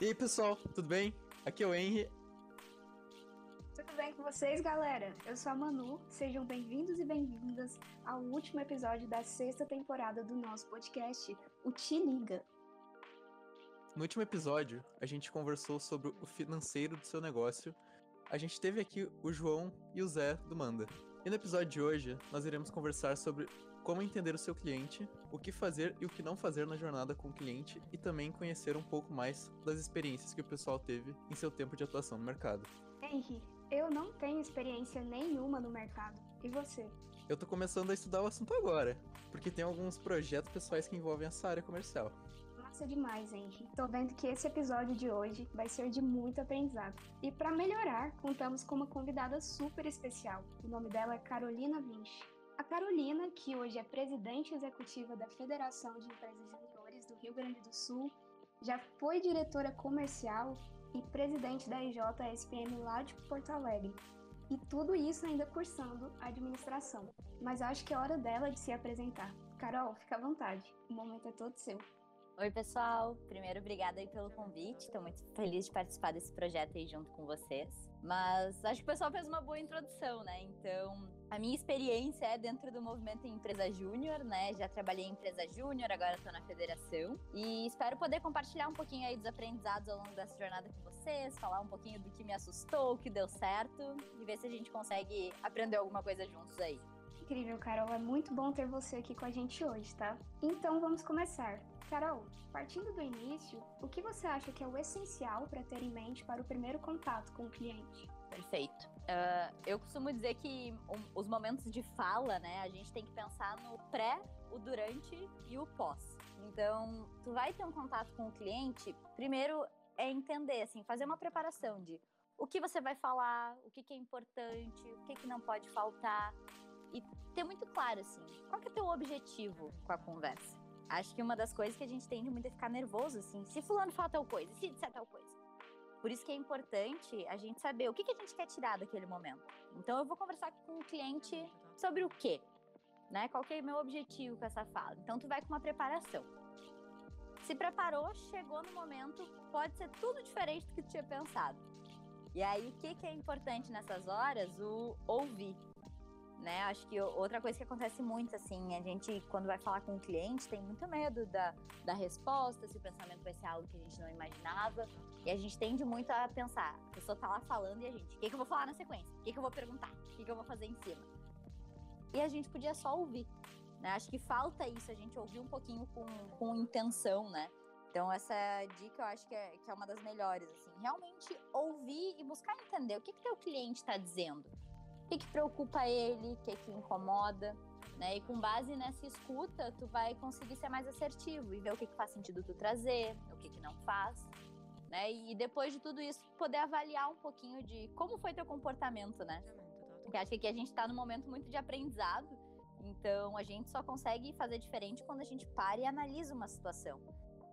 E aí, pessoal, tudo bem? Aqui é o Henry. Tudo bem com vocês, galera? Eu sou a Manu. Sejam bem-vindos e bem-vindas ao último episódio da sexta temporada do nosso podcast, o Te Liga. No último episódio, a gente conversou sobre o financeiro do seu negócio. A gente teve aqui o João e o Zé do Manda. E no episódio de hoje, nós iremos conversar sobre como entender o seu cliente, o que fazer e o que não fazer na jornada com o cliente e também conhecer um pouco mais das experiências que o pessoal teve em seu tempo de atuação no mercado. Henry, eu não tenho experiência nenhuma no mercado. E você? Eu tô começando a estudar o assunto agora, porque tem alguns projetos pessoais que envolvem essa área comercial. Massa demais, Henry. Tô vendo que esse episódio de hoje vai ser de muito aprendizado. E para melhorar, contamos com uma convidada super especial. O nome dela é Carolina Vinci. A Carolina, que hoje é presidente executiva da Federação de Empresas Juniores do Rio Grande do Sul, já foi diretora comercial e presidente da IJSPM lá de Porto Alegre. E tudo isso ainda cursando administração. Mas acho que é hora dela de se apresentar. Carol, fica à vontade. O momento é todo seu. Oi, pessoal. Primeiro, obrigada aí pelo convite. Estou muito feliz de participar desse projeto aí junto com vocês. Mas acho que o pessoal fez uma boa introdução, né? Então, a minha experiência é dentro do movimento em empresa júnior, né? Já trabalhei em empresa júnior, agora estou na federação. E espero poder compartilhar um pouquinho aí dos aprendizados ao longo dessa jornada com vocês, falar um pouquinho do que me assustou, o que deu certo e ver se a gente consegue aprender alguma coisa juntos aí. Incrível, Carol. É muito bom ter você aqui com a gente hoje, tá? Então vamos começar. Carol, partindo do início, o que você acha que é o essencial para ter em mente para o primeiro contato com o cliente? Perfeito. Uh, eu costumo dizer que um, os momentos de fala, né, a gente tem que pensar no pré, o durante e o pós. Então, tu vai ter um contato com o cliente, primeiro é entender, assim, fazer uma preparação de o que você vai falar, o que, que é importante, o que, que não pode faltar. E ter muito claro, assim, qual que é o teu objetivo com a conversa. Acho que uma das coisas que a gente tende muito é ficar nervoso, assim, se fulano fala tal coisa, se disser tal coisa. Por isso que é importante a gente saber o que, que a gente quer tirar daquele momento. Então eu vou conversar com o cliente sobre o quê? Né? Qual que é o meu objetivo com essa fala? Então tu vai com uma preparação. Se preparou, chegou no momento, pode ser tudo diferente do que tu tinha pensado. E aí o que, que é importante nessas horas? O ouvir né? Acho que outra coisa que acontece muito, assim, a gente, quando vai falar com o cliente, tem muito medo da, da resposta, se o pensamento vai ser algo que a gente não imaginava. E a gente tende muito a pensar, a pessoa tá lá falando e a gente, o que, que eu vou falar na sequência? O que, que eu vou perguntar? O que, que eu vou fazer em cima? E a gente podia só ouvir. Né? Acho que falta isso, a gente ouvir um pouquinho com, com intenção, né? Então, essa dica eu acho que é, que é uma das melhores, assim. Realmente ouvir e buscar entender o que, que teu cliente está dizendo que, que preocupa ele, o que, que incomoda. Né? E com base nessa escuta, tu vai conseguir ser mais assertivo e ver o que, que faz sentido tu trazer, o que, que não faz. Né? E depois de tudo isso, poder avaliar um pouquinho de como foi teu comportamento, né? Porque acho que aqui a gente está num momento muito de aprendizado, então a gente só consegue fazer diferente quando a gente para e analisa uma situação.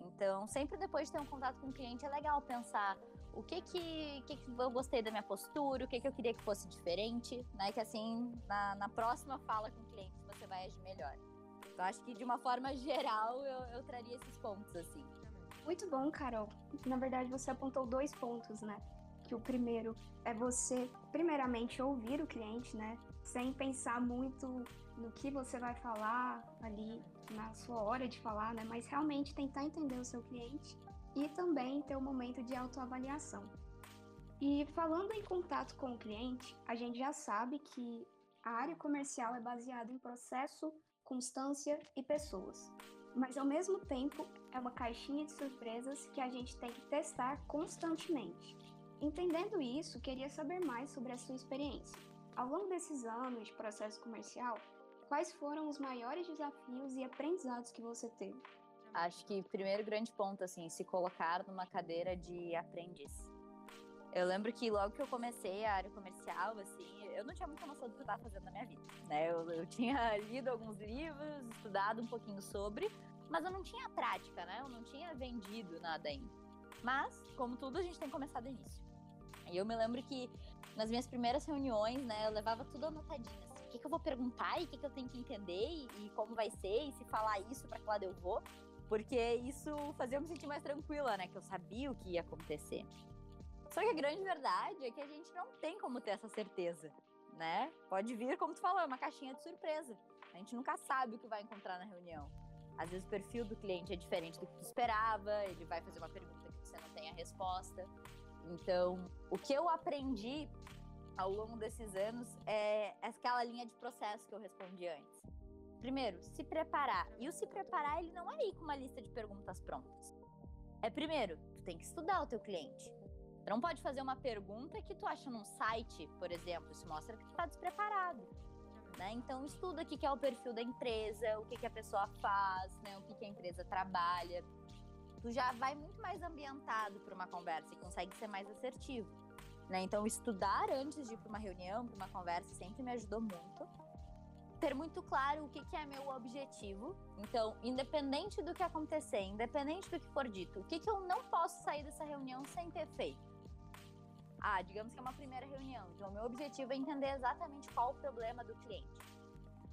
Então, sempre depois de ter um contato com o cliente, é legal pensar o que que, que, que eu gostei da minha postura, o que que eu queria que fosse diferente, né? Que assim, na, na próxima fala com o cliente, você vai agir melhor. Então, acho que de uma forma geral, eu, eu traria esses pontos, assim. Muito bom, Carol. Na verdade, você apontou dois pontos, né? que o primeiro é você, primeiramente, ouvir o cliente, né? Sem pensar muito no que você vai falar ali na sua hora de falar, né? Mas realmente tentar entender o seu cliente e também ter um momento de autoavaliação. E falando em contato com o cliente, a gente já sabe que a área comercial é baseada em processo, constância e pessoas. Mas ao mesmo tempo, é uma caixinha de surpresas que a gente tem que testar constantemente. Entendendo isso, queria saber mais sobre a sua experiência. Ao longo desses anos de processo comercial, quais foram os maiores desafios e aprendizados que você teve? Acho que primeiro grande ponto assim, se colocar numa cadeira de aprendiz. Eu lembro que logo que eu comecei a área comercial, assim, eu não tinha muita noção do que eu estava fazendo na minha vida, né? Eu, eu tinha lido alguns livros, estudado um pouquinho sobre, mas eu não tinha prática, né? Eu não tinha vendido nada ainda. Mas, como tudo, a gente tem que começar início. E eu me lembro que nas minhas primeiras reuniões, né, eu levava tudo anotadinho, assim, o que, que eu vou perguntar e o que, que eu tenho que entender e, e, como vai ser, e se falar isso, para que lado eu vou. Porque isso fazia eu me sentir mais tranquila, né? Que eu sabia o que ia acontecer. Só que a grande verdade é que a gente não tem como ter essa certeza, né? Pode vir, como tu falou, é uma caixinha de surpresa. A gente nunca sabe o que vai encontrar na reunião. Às vezes o perfil do cliente é diferente do que tu esperava, ele vai fazer uma pergunta que você não tem a resposta. Então, o que eu aprendi ao longo desses anos é aquela linha de processo que eu respondi antes. Primeiro, se preparar. E o se preparar, ele não é ir com uma lista de perguntas prontas. É primeiro, tu tem que estudar o teu cliente. Tu não pode fazer uma pergunta que tu acha num site, por exemplo, isso mostra que tu tá despreparado. Né? Então estuda o que é o perfil da empresa, o que, a pessoa faz, né? o que a empresa trabalha. Tu já vai muito mais ambientado para uma conversa e consegue ser mais assertivo. Né? Então estudar antes de ir para uma reunião, para uma conversa, sempre me ajudou muito ter muito claro o que, que, é meu objetivo. Então, independente do que acontecer, independente do que for dito, o que, que eu não posso sair dessa reunião sem ter feito? Ah, digamos que é uma primeira reunião. Então, meu objetivo é entender exatamente qual o problema do cliente.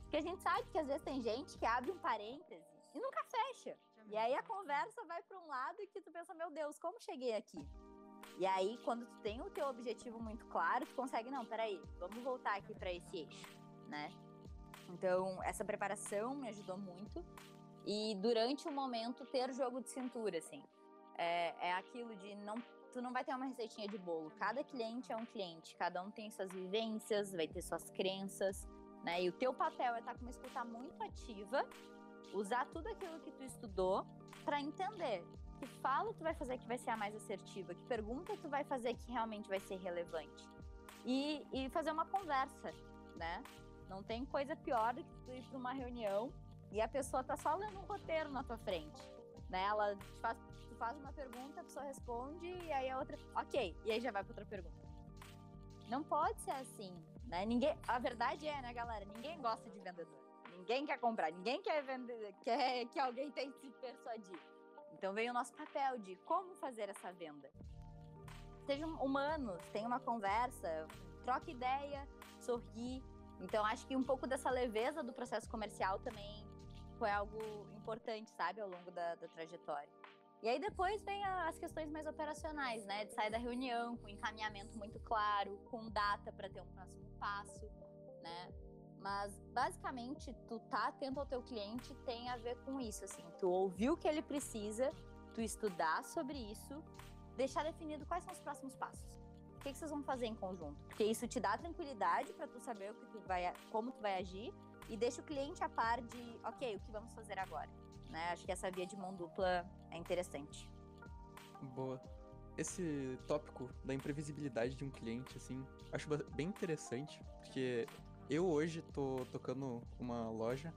Porque a gente sabe que às vezes tem gente que abre um parêntese e nunca fecha. E aí a conversa vai para um lado e que tu pensa, meu Deus, como cheguei aqui? E aí, quando tu tem o teu objetivo muito claro, tu consegue, não, peraí, vamos voltar aqui para esse eixo, né? Então, essa preparação me ajudou muito. E durante o momento, ter jogo de cintura, assim. É, é aquilo de não. Tu não vai ter uma receitinha de bolo. Cada cliente é um cliente, cada um tem suas vivências, vai ter suas crenças, né? E o teu papel é estar com uma escuta muito ativa, usar tudo aquilo que tu estudou para entender que fala tu vai fazer que vai ser a mais assertiva, que pergunta tu vai fazer que realmente vai ser relevante. E, e fazer uma conversa, né? Não tem coisa pior do que tu ir para uma reunião e a pessoa tá só lendo um roteiro na tua frente. Né? Ela te faz, tu faz uma pergunta, a pessoa responde e aí a outra, ok, e aí já vai para outra pergunta. Não pode ser assim, né? Ninguém, a verdade é, né, galera? Ninguém gosta de vendedor. Ninguém quer comprar, ninguém quer vender, quer que alguém tente se persuadir. Então vem o nosso papel de como fazer essa venda. Sejam humanos, tenha uma conversa, troque ideia, sorri, então, acho que um pouco dessa leveza do processo comercial também foi algo importante, sabe, ao longo da, da trajetória. E aí depois vem as questões mais operacionais, né? De sair da reunião com encaminhamento muito claro, com data para ter um próximo passo, né? Mas basicamente tu tá atento ao teu cliente tem a ver com isso, assim, tu ouvir o que ele precisa, tu estudar sobre isso, deixar definido quais são os próximos passos que, que vocês vão fazer em conjunto? Porque isso te dá tranquilidade para tu saber o que tu vai, como tu vai agir e deixa o cliente a par de, ok, o que vamos fazer agora? Né? Acho que essa via de mão dupla é interessante. Boa. Esse tópico da imprevisibilidade de um cliente, assim, acho bem interessante, porque eu hoje tô tocando uma loja.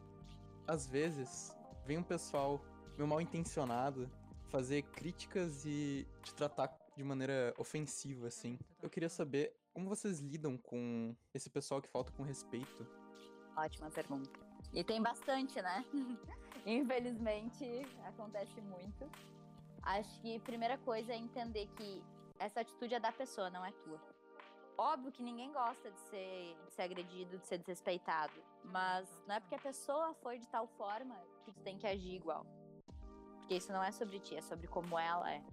Às vezes, vem um pessoal meio mal intencionado fazer críticas e te tratar de maneira ofensiva, assim. Eu queria saber como vocês lidam com esse pessoal que falta com respeito. Ótima pergunta. E tem bastante, né? Infelizmente, acontece muito. Acho que a primeira coisa é entender que essa atitude é da pessoa, não é tua. Óbvio que ninguém gosta de ser, de ser agredido, de ser desrespeitado. Mas não é porque a pessoa foi de tal forma que tu tem que agir igual. Porque isso não é sobre ti, é sobre como ela é.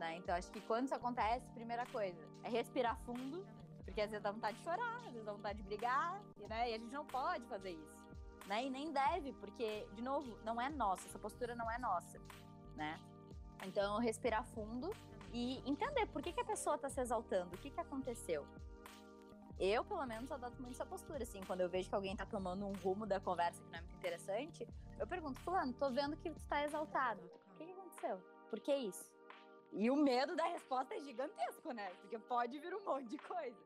Né? Então acho que quando isso acontece, primeira coisa é respirar fundo, porque às vezes dá vontade de chorar, às vezes dá vontade de brigar, e, né? e a gente não pode fazer isso. Né? E nem deve, porque, de novo, não é nossa, essa postura não é nossa, né? Então, respirar fundo e entender por que, que a pessoa está se exaltando, o que, que aconteceu. Eu, pelo menos, adoto muito essa postura, assim, quando eu vejo que alguém está tomando um rumo da conversa que não é muito interessante, eu pergunto, fulano, tô vendo que tu tá exaltado. O que, que aconteceu? Por que isso? E o medo da resposta é gigantesco, né? Porque pode vir um monte de coisa.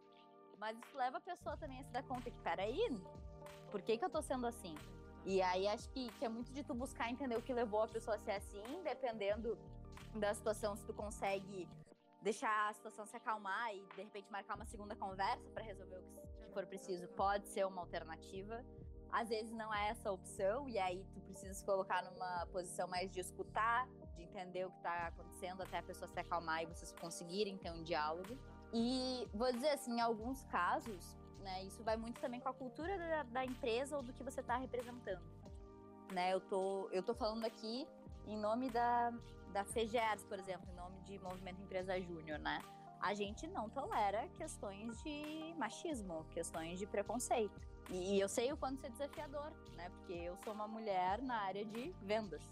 Mas isso leva a pessoa também a se dar conta que, peraí, por que, que eu tô sendo assim? E aí acho que, que é muito de tu buscar entender o que levou a pessoa a ser assim, dependendo da situação, se tu consegue deixar a situação se acalmar e de repente marcar uma segunda conversa para resolver o que for preciso, pode ser uma alternativa. Às vezes não é essa opção e aí tu precisa se colocar numa posição mais de escutar, de entender o que está acontecendo até a pessoa se acalmar e vocês conseguirem ter um diálogo. E vou dizer assim, em alguns casos, né, isso vai muito também com a cultura da, da empresa ou do que você está representando. né? Eu tô, eu tô falando aqui em nome da, da FEGERS, por exemplo, em nome de Movimento Empresa Júnior, né? A gente não tolera questões de machismo, questões de preconceito. E, eu sei o quanto isso é desafiador, né? Porque eu sou uma mulher na área de vendas.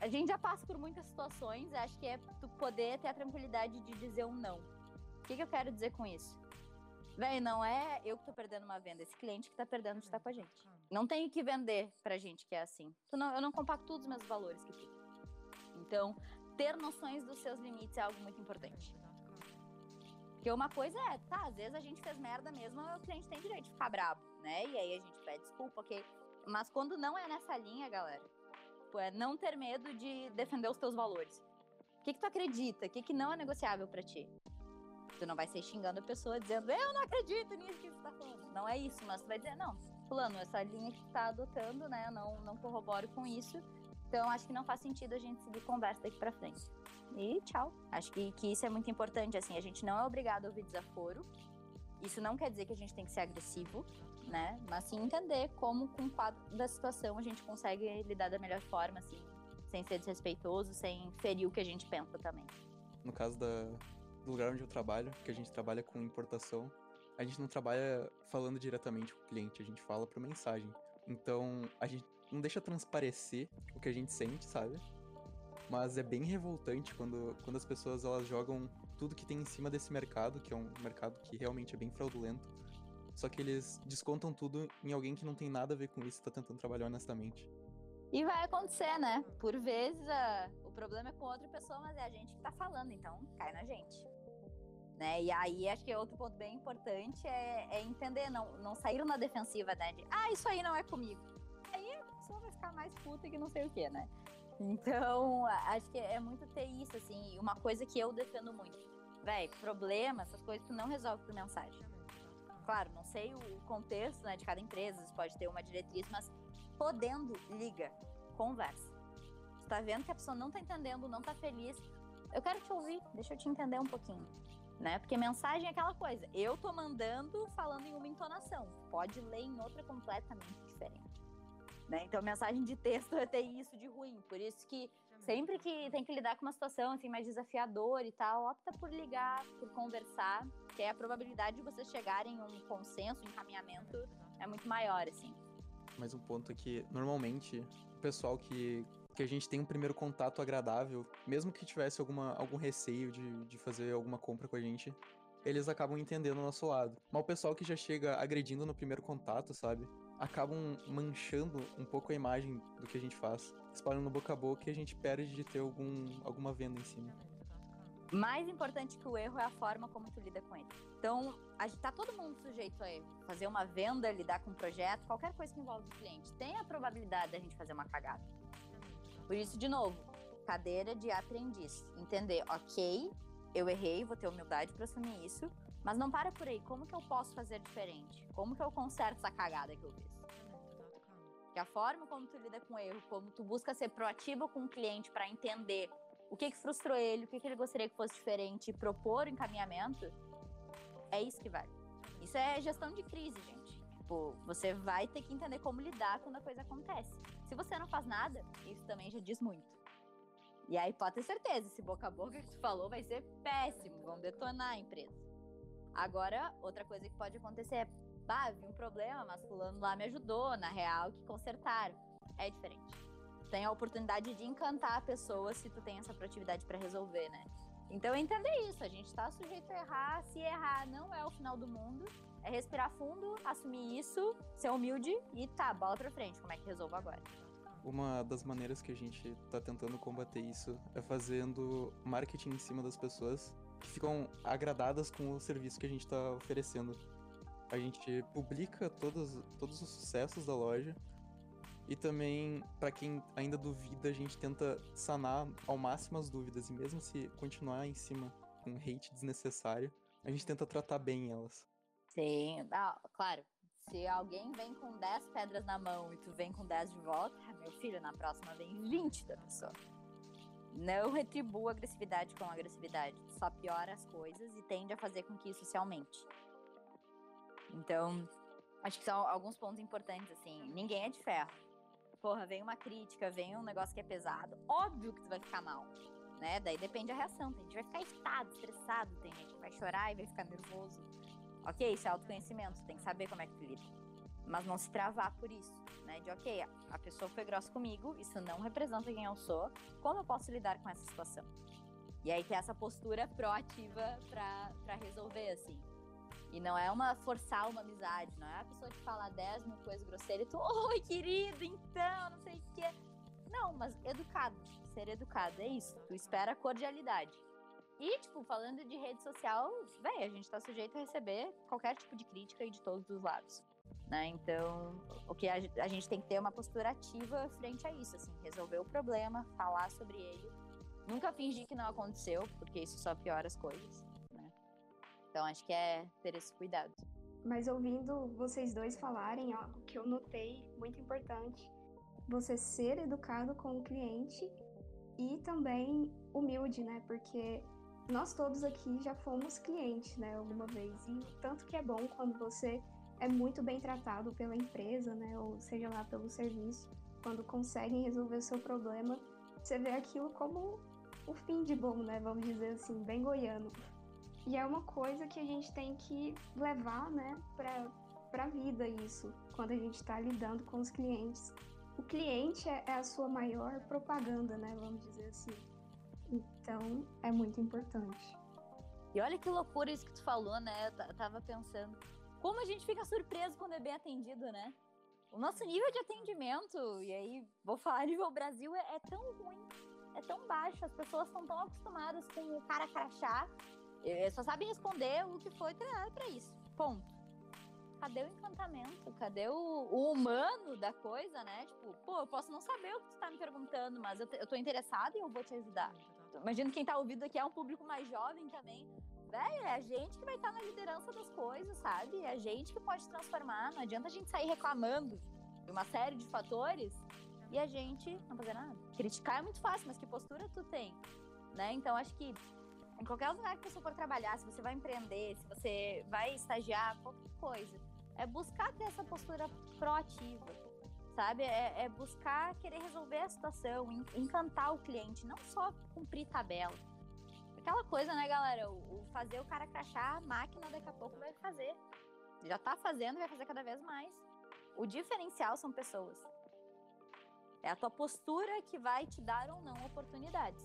A gente já passa por muitas situações, acho que é tu poder ter a tranquilidade de dizer um não. O que, que eu quero dizer com isso? Véi, não é eu que tô perdendo uma venda, esse cliente que tá perdendo de estar com a gente. Não tenho que vender pra gente que é assim. Não, eu não compacto os meus valores que tu. Então, ter noções dos seus limites é algo muito importante. Porque uma coisa é, tá, às vezes a gente fez merda mesmo, o cliente tem direito de ficar bravo, né? E aí a gente pede desculpa, ok? Mas quando não é nessa linha, galera, tipo, é não ter medo de defender os teus valores. O que, que tu acredita? O que, que não é negociável para ti? Tu não vai ser xingando a pessoa dizendo, eu não acredito nisso que você tá falando. Não é isso, mas tu vai dizer, não, fulano, essa linha que tu tá adotando, né? Eu não, não corroboro com isso. Então, acho que não faz sentido a gente seguir conversa daqui para frente. E tchau. Acho que, que isso é muito importante, assim, a gente não é obrigado a ouvir desaforo. Isso não quer dizer que a gente tem que ser agressivo, né? Mas sim entender como, com o quadro da situação, a gente consegue lidar da melhor forma, assim, sem ser desrespeitoso, sem ferir o que a gente pensa também. No caso da, do lugar onde eu trabalho, que a gente trabalha com importação, a gente não trabalha falando diretamente com o cliente, a gente fala por mensagem. Então, a gente não deixa transparecer o que a gente sente, sabe? Mas é bem revoltante quando, quando as pessoas elas jogam tudo que tem em cima desse mercado, que é um mercado que realmente é bem fraudulento. Só que eles descontam tudo em alguém que não tem nada a ver com isso e tá tentando trabalhar honestamente. E vai acontecer, né? Por vezes a... o problema é com outra pessoa, mas é a gente que tá falando, então cai na gente. Né? E aí acho que outro ponto bem importante é, é entender, não, não sair na defensiva, né? De, ah, isso aí não é comigo pessoa vai ficar mais puta que não sei o que, né? Então, acho que é muito ter isso, assim, uma coisa que eu defendo muito. Véi, problema, essas coisas tu não resolve por mensagem. Claro, não sei o contexto né, de cada empresa, você pode ter uma diretriz, mas podendo, liga, conversa. Tu tá vendo que a pessoa não tá entendendo, não tá feliz. Eu quero te ouvir, deixa eu te entender um pouquinho. Né? Porque mensagem é aquela coisa. Eu tô mandando falando em uma entonação. Pode ler em outra completamente diferente. Né? Então, mensagem de texto tem isso de ruim. Por isso que sempre que tem que lidar com uma situação assim, mais desafiadora e tal, opta por ligar, por conversar, que a probabilidade de vocês chegarem em um consenso, um encaminhamento é muito maior, assim. Mais um ponto é que, normalmente, o pessoal que, que a gente tem um primeiro contato agradável, mesmo que tivesse alguma, algum receio de, de fazer alguma compra com a gente, eles acabam entendendo o nosso lado. Mas o pessoal que já chega agredindo no primeiro contato, sabe? Acabam manchando um pouco a imagem do que a gente faz, espalhando boca a boca e a gente perde de ter algum, alguma venda em cima. Mais importante que o erro é a forma como tu lida com ele. Então, a gente tá todo mundo sujeito a erro. Fazer uma venda, lidar com um projeto, qualquer coisa que envolve o cliente, tem a probabilidade da gente fazer uma cagada. Por isso, de novo, cadeira de aprendiz. Entender, ok, eu errei, vou ter humildade para assumir isso, mas não para por aí. Como que eu posso fazer diferente? Como que eu conserto essa cagada que eu fiz? Que a forma como tu lida com o erro, como tu busca ser proativo com o cliente para entender o que, que frustrou ele, o que, que ele gostaria que fosse diferente e propor o encaminhamento, é isso que vale. Isso é gestão de crise, gente. Tipo, você vai ter que entender como lidar quando a coisa acontece. Se você não faz nada, isso também já diz muito. E aí pode ter certeza, esse boca a boca que tu falou vai ser péssimo, vão detonar a empresa. Agora, outra coisa que pode acontecer é, bah, vi um problema, mas fulano lá me ajudou, na real, que consertaram. É diferente. Tem a oportunidade de encantar a pessoa se tu tem essa proatividade para resolver, né? Então, entender isso. A gente tá sujeito a errar. Se errar, não é o final do mundo. É respirar fundo, assumir isso, ser humilde e tá, bola pra frente. Como é que resolvo agora? Uma das maneiras que a gente tá tentando combater isso é fazendo marketing em cima das pessoas ficam agradadas com o serviço que a gente está oferecendo. A gente publica todos, todos os sucessos da loja e também, para quem ainda duvida, a gente tenta sanar ao máximo as dúvidas. E mesmo se continuar em cima com hate desnecessário, a gente tenta tratar bem elas. Sim, ah, claro. Se alguém vem com 10 pedras na mão e tu vem com 10 de volta, meu filho, na próxima vem 20 da pessoa não retribua agressividade com agressividade, só piora as coisas e tende a fazer com que isso se aumente. Então, acho que são alguns pontos importantes, assim, ninguém é de ferro. porra, vem uma crítica, vem um negócio que é pesado, óbvio que tu vai ficar mal, né? Daí depende da reação. Tem gente que vai ficar excitado, estressado, tem gente que vai chorar e vai ficar nervoso. Ok, isso é autoconhecimento, tem que saber como é que tu lida. Mas não se travar por isso, né? De ok, a pessoa foi grossa comigo, isso não representa quem eu sou, como eu posso lidar com essa situação? E aí ter essa postura proativa para resolver, assim. E não é uma forçar uma amizade, não é a pessoa te falar 10 mil coisas grosseiras e tu, oi, querido, então, não sei o quê. Não, mas educado, ser educado, é isso. Tu espera cordialidade. E, tipo, falando de rede social, véi, a gente tá sujeito a receber qualquer tipo de crítica e de todos os lados. Né? Então, o que a, a gente tem que ter uma postura ativa frente a isso, assim, resolver o problema, falar sobre ele, nunca fingir que não aconteceu, porque isso só piora as coisas. Então acho que é ter esse cuidado. Mas ouvindo vocês dois falarem, o que eu notei muito importante, você ser educado com o cliente e também humilde, né? Porque nós todos aqui já fomos clientes, né, alguma vez. E tanto que é bom quando você é muito bem tratado pela empresa, né, ou seja lá pelo serviço, quando conseguem resolver o seu problema, você vê aquilo como o fim de bom, né, vamos dizer assim, bem goiano. E é uma coisa que a gente tem que levar, né, para a vida isso, quando a gente está lidando com os clientes. O cliente é, é a sua maior propaganda, né, vamos dizer assim. Então, é muito importante. E olha que loucura isso que tu falou, né? Eu tava pensando. Como a gente fica surpreso quando é bem atendido, né? O nosso nível de atendimento, e aí vou falar nível Brasil, é, é tão ruim, é tão baixo. As pessoas estão tão acostumadas com o cara crachá só sabem responder o que foi treinado para isso. Ponto. Cadê o encantamento? Cadê o, o, humano da coisa, né? Tipo, pô, eu posso não saber o que tu tá me perguntando, mas eu, eu tô interessada e eu vou te ajudar. Imagino quem tá ouvindo aqui é um público mais jovem também. Velho, é a gente que vai estar na liderança das coisas, sabe? É a gente que pode transformar. Não adianta a gente sair reclamando de uma série de fatores e a gente não fazer nada. Criticar é muito fácil, mas que postura tu tem? Né? Então acho que em qualquer lugar que você for trabalhar, se você vai empreender, se você vai estagiar, qualquer coisa, é buscar ter essa postura proativa, sabe? É, é buscar querer resolver a situação, encantar o cliente, não só cumprir tabela. Aquela coisa, né, galera? O, o fazer o cara crachar, a máquina daqui a pouco vai fazer. Já tá fazendo vai fazer cada vez mais. O diferencial são pessoas. É a tua postura que vai te dar ou não oportunidades.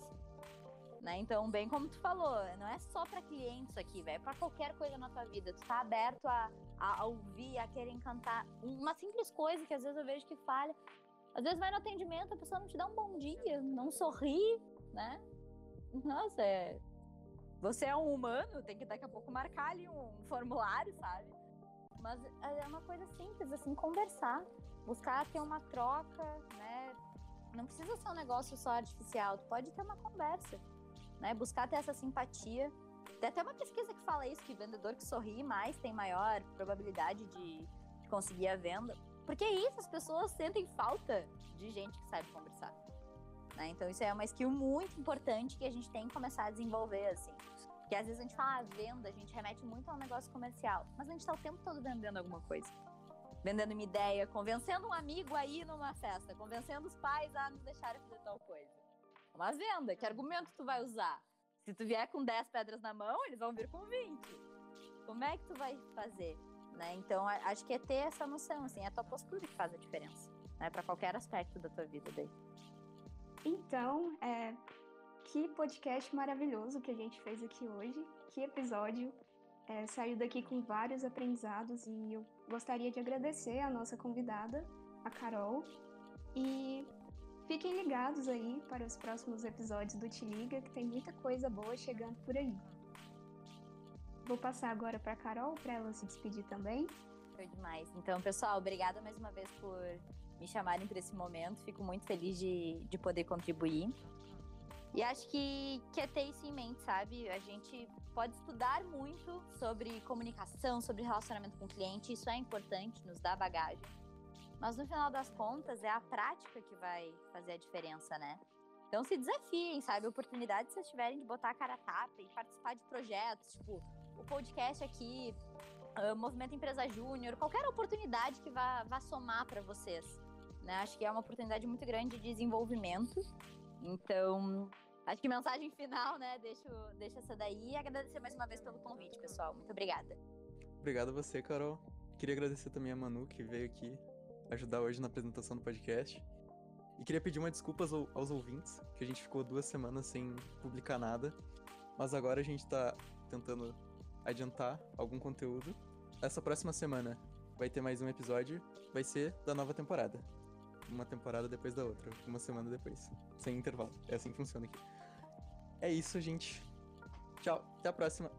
Né? Então, bem como tu falou, não é só para clientes aqui, velho, é para qualquer coisa na tua vida. Tu tá aberto a, a, a, ouvir, a querer encantar. Uma simples coisa que às vezes eu vejo que falha. Às vezes vai no atendimento, a pessoa não te dá um bom dia, não sorri, né? Nossa, é... você é um humano, tem que daqui a pouco marcar ali um formulário, sabe? Mas é uma coisa simples, assim, conversar, buscar ter uma troca, né? Não precisa ser um negócio só artificial, tu pode ter uma conversa né? Buscar ter essa simpatia. Tem até uma pesquisa que fala isso, que vendedor que sorri mais tem maior probabilidade de, de conseguir a venda. Porque é isso, as pessoas sentem falta de gente que sabe conversar. Né? Então isso é uma skill muito importante que a gente tem que começar a desenvolver, assim. Porque às vezes a gente fala ah, venda, a gente remete muito ao negócio comercial, mas a gente tá o tempo todo vendendo alguma coisa. Vendendo uma ideia, convencendo um amigo a ir numa festa, convencendo os pais a nos deixarem fazer tal coisa uma venda. Que argumento tu vai usar? Se tu vier com 10 pedras na mão, eles vão vir com 20. Como é que tu vai fazer? Né? Então, acho que é ter essa noção, assim, é a tua postura que faz a diferença, né? Para qualquer aspecto da tua vida daí. Então, é, que podcast maravilhoso que a gente fez aqui hoje. Que episódio. É, saiu daqui com vários aprendizados e eu gostaria de agradecer a nossa convidada, a Carol. E Fiquem ligados aí para os próximos episódios do Te Liga, que tem muita coisa boa chegando por aí. Vou passar agora para Carol para ela se despedir também. Foi demais. Então, pessoal, obrigada mais uma vez por me chamarem para esse momento. Fico muito feliz de, de poder contribuir. E acho que, que é ter isso em mente, sabe? A gente pode estudar muito sobre comunicação, sobre relacionamento com o cliente. Isso é importante, nos dá bagagem. Mas no final das contas, é a prática que vai fazer a diferença, né? Então se desafiem, sabe? Oportunidade se vocês tiverem de botar a cara a tapa e participar de projetos, tipo o podcast aqui, o Movimento Empresa Júnior, qualquer oportunidade que vá, vá somar para vocês. Né? Acho que é uma oportunidade muito grande de desenvolvimento. Então, acho que mensagem final, né? Deixo, deixo essa daí e agradecer mais uma vez pelo convite, pessoal. Muito obrigada. Obrigado a você, Carol. Queria agradecer também a Manu, que veio aqui ajudar hoje na apresentação do podcast. E queria pedir uma desculpas aos ouvintes, que a gente ficou duas semanas sem publicar nada. Mas agora a gente tá tentando adiantar algum conteúdo. Essa próxima semana vai ter mais um episódio, vai ser da nova temporada. Uma temporada depois da outra, uma semana depois, sem intervalo. É assim que funciona aqui. É isso, gente. Tchau, até a próxima.